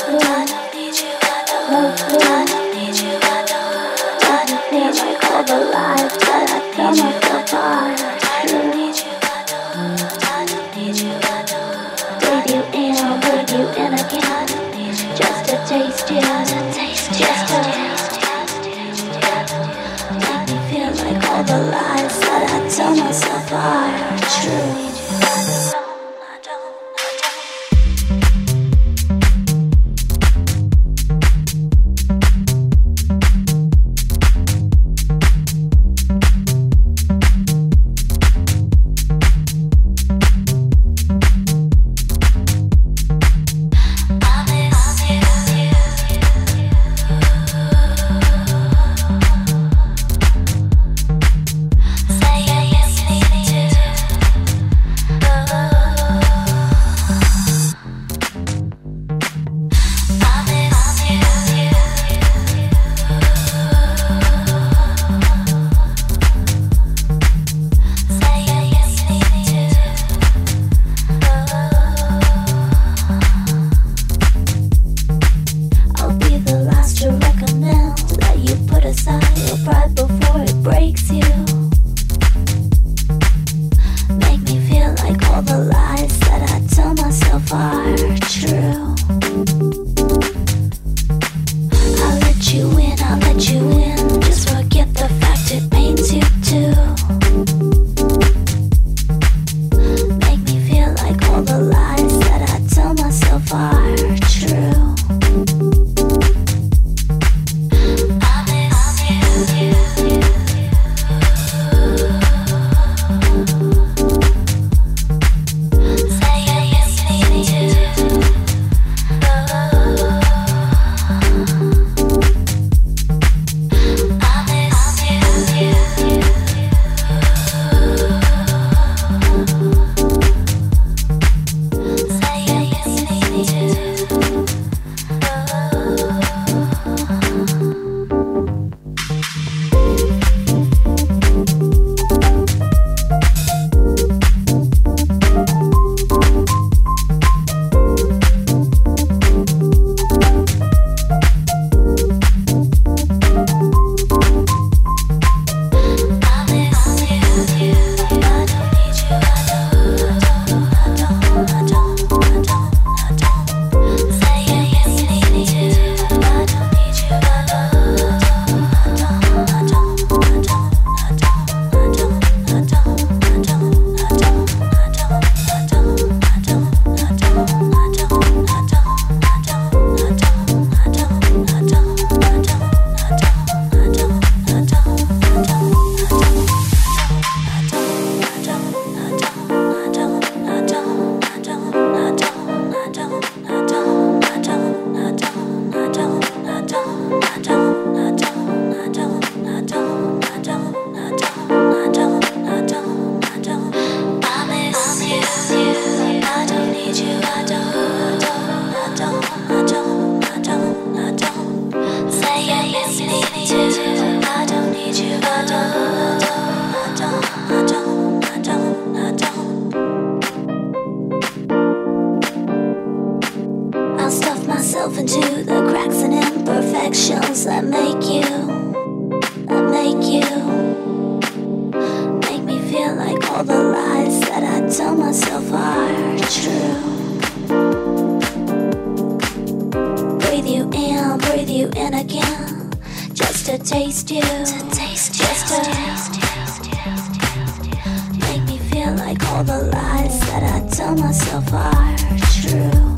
Oh. tell myself are true.